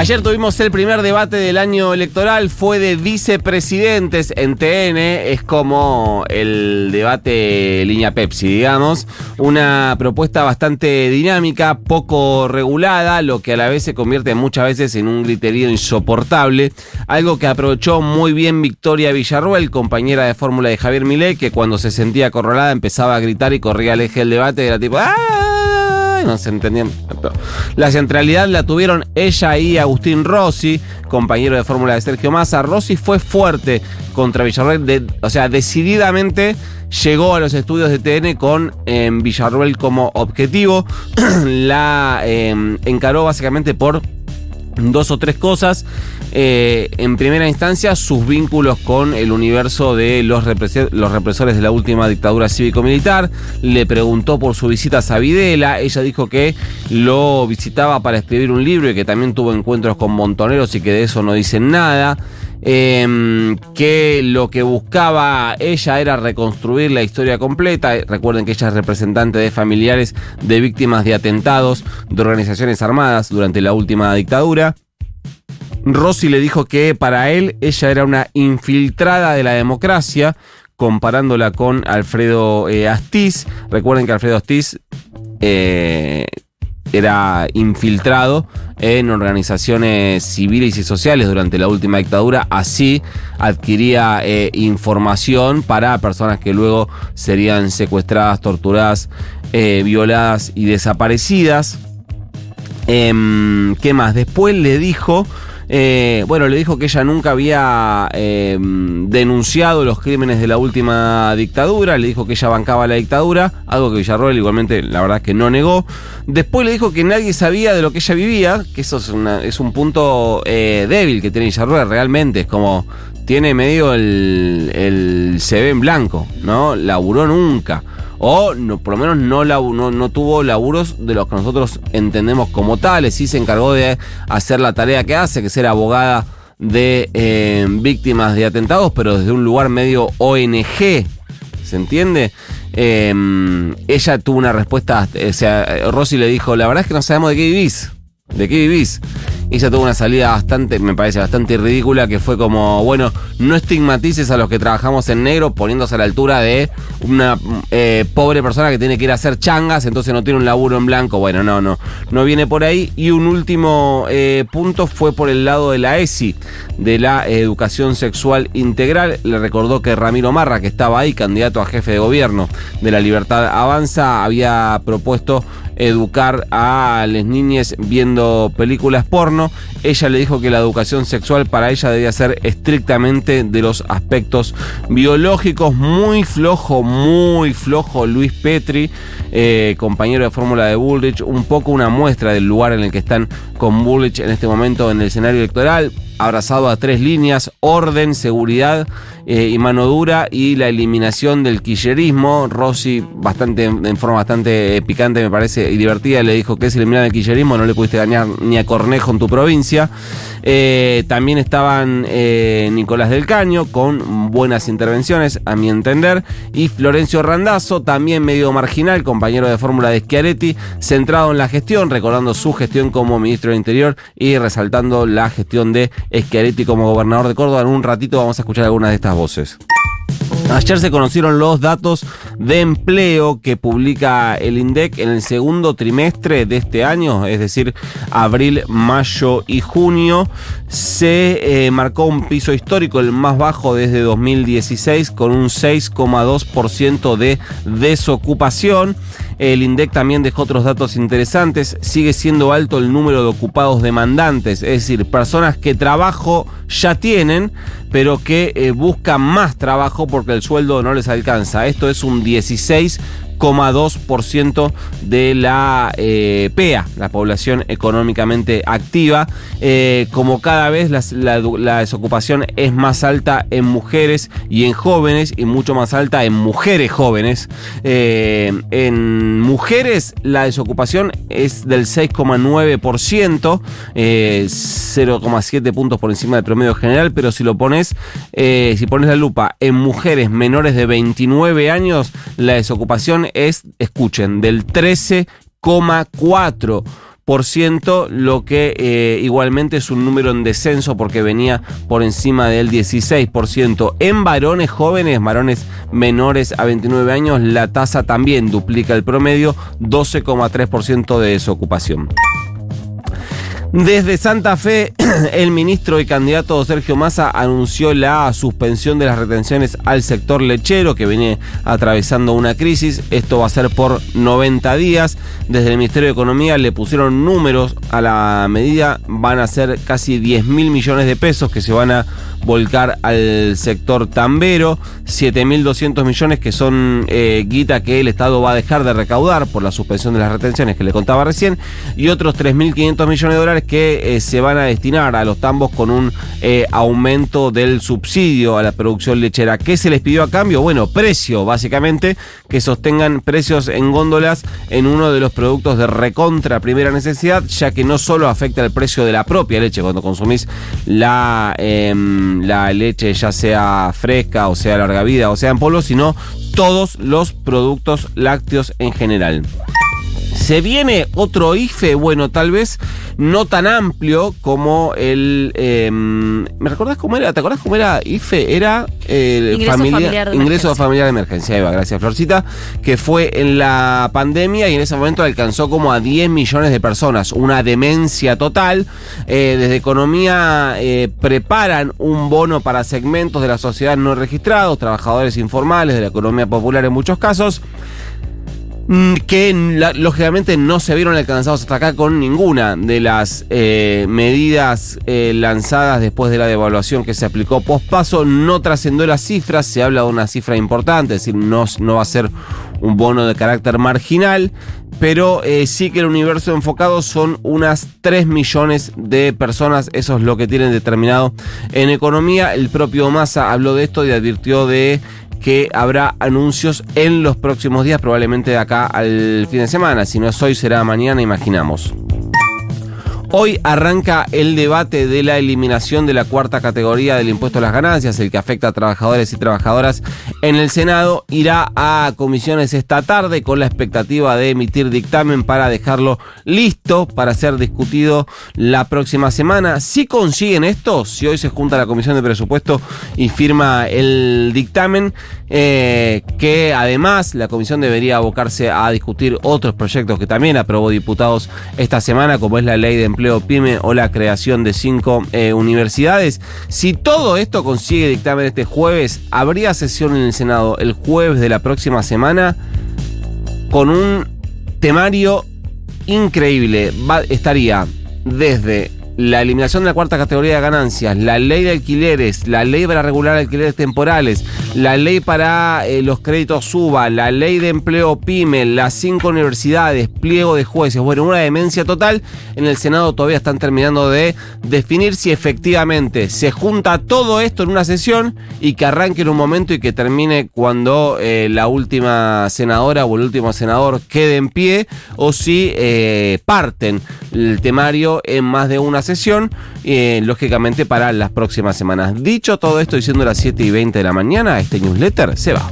Ayer tuvimos el primer debate del año electoral, fue de vicepresidentes en TN, es como el debate línea Pepsi, digamos, una propuesta bastante dinámica, poco regulada, lo que a la vez se convierte muchas veces en un griterío insoportable, algo que aprovechó muy bien Victoria Villarruel, compañera de fórmula de Javier Milei, que cuando se sentía acorralada empezaba a gritar y corría al eje del debate, era tipo ¡Ah! No se entendían. La centralidad la tuvieron ella y Agustín Rossi, compañero de fórmula de Sergio Massa. Rossi fue fuerte contra Villarruel, de- o sea, decididamente llegó a los estudios de TN con eh, como objetivo. la eh, encaró básicamente por dos o tres cosas. Eh, en primera instancia, sus vínculos con el universo de los, represores de la última dictadura cívico-militar. Le preguntó por su visita a Videla. Ella dijo que lo visitaba para escribir un libro y que también tuvo encuentros con montoneros y que de eso no dicen nada. Eh, que lo que buscaba ella era reconstruir la historia completa. Recuerden que ella es representante de familiares de víctimas de atentados de organizaciones armadas durante la última dictadura. Rossi le dijo que para él ella era una infiltrada de la democracia, comparándola con Alfredo eh, Astiz. Recuerden que Alfredo Astiz eh, era infiltrado en organizaciones civiles y sociales durante la última dictadura, así adquiría eh, información para personas que luego serían secuestradas, torturadas, violadas y desaparecidas. Em, ¿Qué más? Después le dijo, eh, bueno, le dijo que ella nunca había em, denunciado los crímenes de la última dictadura, le dijo que ella bancaba la dictadura, algo que Villarroel igualmente la verdad es que no negó. Después le dijo que nadie sabía de lo que ella vivía, que eso es, una- un punto eh, débil que tiene Villarroel realmente, es como tiene medio el, el CV en blanco, ¿no? Laburó nunca. O por lo menos no, no, no tuvo laburos de los que nosotros entendemos como tales. Sí se encargó de hacer la tarea que hace, que es ser abogada de eh, víctimas de atentados, pero desde un lugar medio ONG. ¿Se entiende? Eh, ella tuvo una respuesta, o sea, Rossi le dijo, la verdad es que no sabemos de qué vivís. ¿De qué vivís? Ella tuvo una salida bastante, me parece bastante ridícula, que fue como, bueno, no estigmatices a los que trabajamos en negro poniéndose a la altura de una eh, pobre persona que tiene que ir a hacer changas, entonces no tiene un laburo en blanco. Bueno, no, no, no viene por ahí. Y un último eh, punto fue por el lado de la ESI, de la educación sexual integral. Le recordó que Ramiro Marra, que estaba ahí, candidato a jefe de gobierno de la Libertad Avanza, había propuesto educar a las niñas viendo películas porno. Ella le dijo que la educación sexual para ella debía ser estrictamente de los aspectos biológicos. Muy flojo, muy flojo Luis Petri, eh, compañero de fórmula de Bullrich. Un poco una muestra del lugar en el que están con Bullrich en este momento en el escenario electoral abrazado a tres líneas, orden, seguridad eh, y mano dura y la eliminación del quillerismo. Rossi, bastante, en forma bastante eh, picante me parece y divertida, le dijo que si eliminar el quillerismo no le pudiste ganar ni a Cornejo en tu provincia. Eh, también estaban eh, Nicolás del Caño con buenas intervenciones, a mi entender, y Florencio Randazzo, también medio marginal, compañero de fórmula de Schiaretti, centrado en la gestión, recordando su gestión como ministro del Interior y resaltando la gestión de Schiaretti como gobernador de Córdoba. En un ratito vamos a escuchar algunas de estas voces. Ayer se conocieron los datos de empleo que publica el INDEC en el segundo trimestre de este año, es decir, abril, mayo y junio. Se eh, marcó un piso histórico, el más bajo desde 2016, con un 6,2% de desocupación. El INDEC también dejó otros datos interesantes. Sigue siendo alto el número de ocupados demandantes, es decir, personas que trabajo ya tienen, pero que eh, buscan más trabajo porque el sueldo no les alcanza. Esto es un 16 6,2% de la eh, PEA, la población económicamente activa. Eh, como cada vez la, desocupación es más alta en mujeres y en jóvenes y mucho más alta en mujeres jóvenes. Eh, en mujeres la desocupación es del 6,9%, 0,7 puntos por encima del promedio general, pero si lo pones, si pones la lupa en mujeres menores de 29 años, la desocupación es, escuchen, del 13,4%, lo que eh, igualmente es un número en descenso porque venía por encima del 16%. En varones jóvenes, varones menores a 29 años, la tasa también duplica el promedio, 12,3% de desocupación. Desde Santa Fe, el ministro y candidato Sergio Massa anunció la suspensión de las retenciones al sector lechero que viene atravesando una crisis. Esto va a ser por 90 días. Desde el Ministerio de Economía le pusieron números a la medida. Van a ser casi 10 mil millones de pesos que se van a volcar al sector tambero, 7.200 millones que son eh, guita que el Estado va a dejar de recaudar por la suspensión de las retenciones que le contaba recién, y otros 3.500 millones de dólares que eh, se van a destinar a los tambos con un eh, aumento del subsidio a la producción lechera. ¿Qué se les pidió a cambio? Bueno, precio, básicamente, que sostengan precios en góndolas en uno de los productos de recontra primera necesidad, ya que no solo afecta el precio de la propia leche cuando consumís la... Em, la leche ya sea fresca o sea larga vida o sea en polvo, sino todos los productos lácteos en general. Se viene otro IFE, bueno, tal vez no tan amplio como el. Em, ¿Me recordás cómo era? ¿Te acordás cómo era IFE? Era el ingreso familiar, de ingreso familiar de emergencia. Eva, gracias, Florcita. Que fue en la pandemia y en ese momento alcanzó como a 10 millones de personas. Una demencia total. Eh, desde Economía eh, preparan un bono para segmentos de la sociedad no registrados, trabajadores informales, de la economía popular en muchos casos. Mm, que lógicamente no se vieron alcanzados hasta acá con ninguna de las eh, medidas eh, lanzadas después de la devaluación que se aplicó pospaso. No trascendió las cifras, se habla de una cifra importante, es decir, no, no va a ser un bono de carácter marginal, pero eh, sí que el universo enfocado son unas 3 millones de personas, eso es lo que tienen determinado en economía. El propio Massa habló de esto y advirtió de que habrá anuncios en los próximos días, probablemente de acá al fin de semana. Si no es hoy, será mañana, imaginamos. Hoy arranca el debate de la eliminación de la cuarta categoría del impuesto a las ganancias, el que afecta a trabajadores y trabajadoras en el Senado. Irá a comisiones esta tarde con la expectativa de emitir dictamen para dejarlo listo para ser discutido la próxima semana. Si consiguen esto, si hoy se junta la comisión de presupuesto y firma el dictamen, eh, que además la comisión debería abocarse a discutir otros proyectos que también aprobó diputados esta semana, como es la ley de empleo pyme o la creación de cinco eh, universidades. Si todo esto consigue dictamen este jueves, habría sesión en el Senado el jueves de la próxima semana con un temario increíble. estaría desde la eliminación de la cuarta categoría de ganancias, la ley de alquileres, la ley para regular alquileres temporales, la ley para eh, los créditos suba, la ley de empleo pyme, las cinco universidades, pliego de jueces, bueno, una demencia total. En el Senado todavía están terminando de definir si efectivamente se junta todo esto en una sesión y que arranque en un momento y que termine cuando eh, la última senadora o el último senador quede en pie o si eh, parten el temario en más de una sesión, eh, lógicamente para las próximas semanas. Dicho todo esto, diciendo las 7 y 20 de la mañana, este newsletter se va.